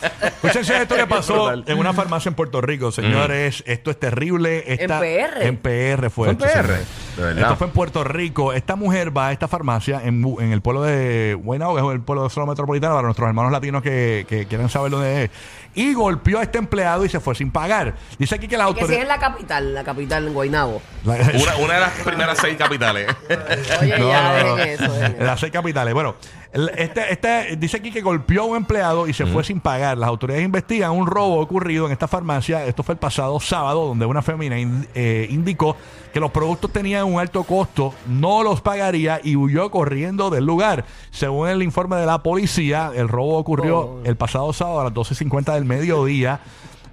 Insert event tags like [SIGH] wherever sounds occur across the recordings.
[LAUGHS] Escúchense esto que pasó Brutal. en una farmacia en Puerto Rico, señores. Esto es terrible. Esta- PR? En PR fue. ¿Fue en esto, PR? señores. De verdad. Esto fue en Puerto Rico. Esta mujer va a esta farmacia en, Bu- en el pueblo de Guaynabo, que es el pueblo de zona metropolitana, para nuestros hermanos latinos que, que quieren saber dónde es. Y golpeó a este empleado y se fue sin pagar. Dice aquí que la Que si es autoridad. en la capital, la capital en Guaynabo. Una, una de las primeras seis capitales. Oye, No, ya, no, dejen no. eso. dejen eso. Las seis capitales. Bueno, el- este, este dice aquí que golpeó a un empleado y se fue sin pagar. Las autoridades investigan un robo ocurrido en esta farmacia. Esto fue el pasado sábado, donde una fémina in- eh, indicó que los productos tenían un alto costo, no los pagaría y huyó corriendo del lugar. Según el informe de la policía, el robo ocurrió Oh. el pasado sábado a las 12.50 del mediodía.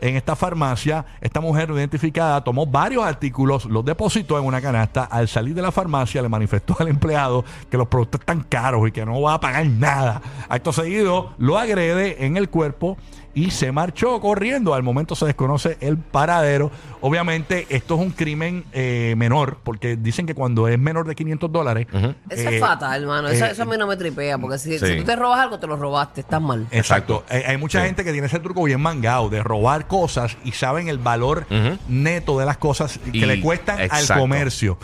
En esta farmacia, esta mujer identificada tomó varios artículos, los depositó en una canasta. Al salir de la farmacia, le manifestó al empleado que los productos están caros y que no va a pagar nada. Acto seguido, lo agrede en el cuerpo y se marchó corriendo. Al momento se desconoce el paradero. Obviamente, esto es un crimen eh, menor, porque dicen que cuando es menor de 500 dólares. Eso eh, es fatal, hermano. Eso, eh, eso a mí no me tripea. Porque si, Sí. si tú te robas algo, te lo robaste. Estás mal. Exacto. Hay, hay mucha Sí. gente que tiene ese truco bien mangado de robar cosas y saben el valor neto de las cosas que Y- le cuestan al comercio.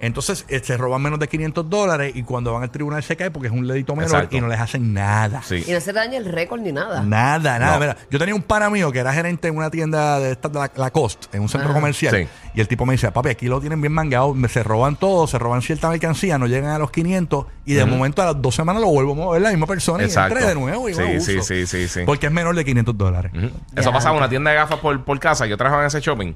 Entonces eh, se roban menos de 500 dólares y cuando van al tribunal se cae porque es un dedito menor Exacto. y no les hacen nada. Sí. Y no se daña el récord ni nada. Nada, nada. No. Mira, yo tenía un pana mío que era gerente en una tienda de esta de la, Lacoste, en un centro Ajá. comercial. Sí. Y el tipo me dice, papi, aquí lo tienen bien mangado, se roban todo, se roban cierta mercancía, no llegan a los 500 y de momento a las dos semanas lo vuelvo a mover la misma persona Exacto. y entré de nuevo y Sí, sí, uso. sí, sí, sí. Porque es menor de 500 dólares. Eso Ya. pasaba en una tienda de gafas por, por casa. Yo trabajaba en ese shopping.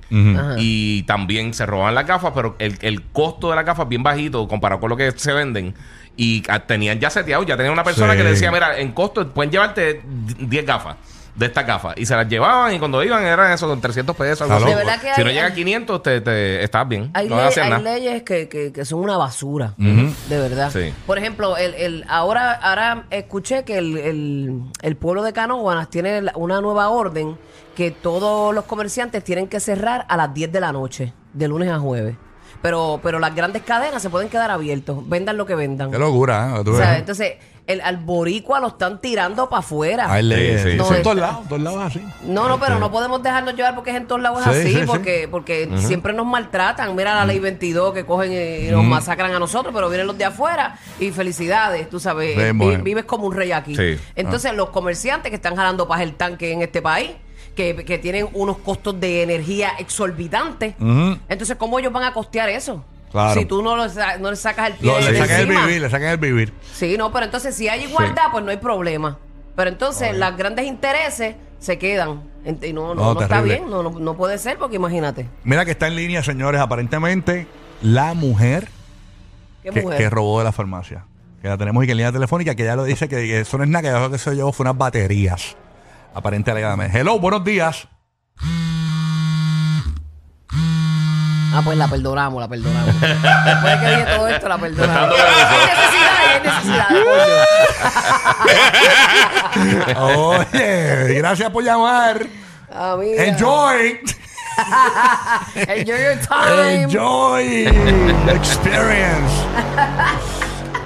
Y también se roban las gafas, pero el, el costo de las gafas bien bajito comparado con lo que se venden. Y tenían ya seteado, ya tenían una persona Sí. que le decía, mira, en costo pueden llevarte 10 gafas de estas gafas. Y se las llevaban y cuando iban eran eso con 300 pesos. algo así. loco. De verdad que si hay- no llega a hay- 500, te, te, estás bien. Hay, no le- hay nada. leyes que, que- que son una basura, de verdad. Sí. Por ejemplo, el, el, ahora, ahora escuché que el, el, el pueblo de Canóvanas tiene la- una nueva orden que todos los comerciantes tienen que cerrar a las 10 de la noche, de lunes a jueves. Pero, pero las grandes cadenas se pueden quedar abiertos, vendan lo que vendan. Qué locura, ¿eh? Tú O sea, ves. entonces, el, al boricua lo están tirando para afuera. Hay leyes. Sí, sí, Son sí. en todos lados, todos lados así. No, no, pero no podemos dejarnos llevar porque es en todos lados Sí, así, sí, sí. porque porque siempre nos maltratan. Mira la ley 22 que cogen y nos masacran a nosotros, pero vienen los de afuera y felicidades, tú sabes, Sí, eh, vi- bueno. vives como un rey aquí. Sí. Entonces los comerciantes que están jalando para el tanque en este país, que, que tienen unos costos de energía exorbitantes, Ujú. entonces ¿cómo ellos van a costear eso? Claro. Si tú no, lo sa- no le sacas el pie Lo- de le sacan el encima. vivir, le sacan el vivir. Sí, no, pero entonces si hay igualdad, pues no hay problema. Pero entonces las grandes intereses se quedan. Ent- Y no, no, No, no está terrible. bien, no, no, no puede ser porque imagínate. Mira que está en línea, señores, aparentemente la mujer ¿Qué que, mujer? que robó de la farmacia. Que la tenemos y que en línea telefónica, que ya lo dice que, que eso no es nada, que lo que se llevó fue unas baterías. Aparente alegadamente. Hello, buenos días. Ah, pues la perdonamos, la perdonamos. Después de que viene todo esto, la perdonamos. Hay necesidad, hay necesidad. Oye, gracias por llamar. Ah. Enjoy. Enjoy your time. Enjoy the experience.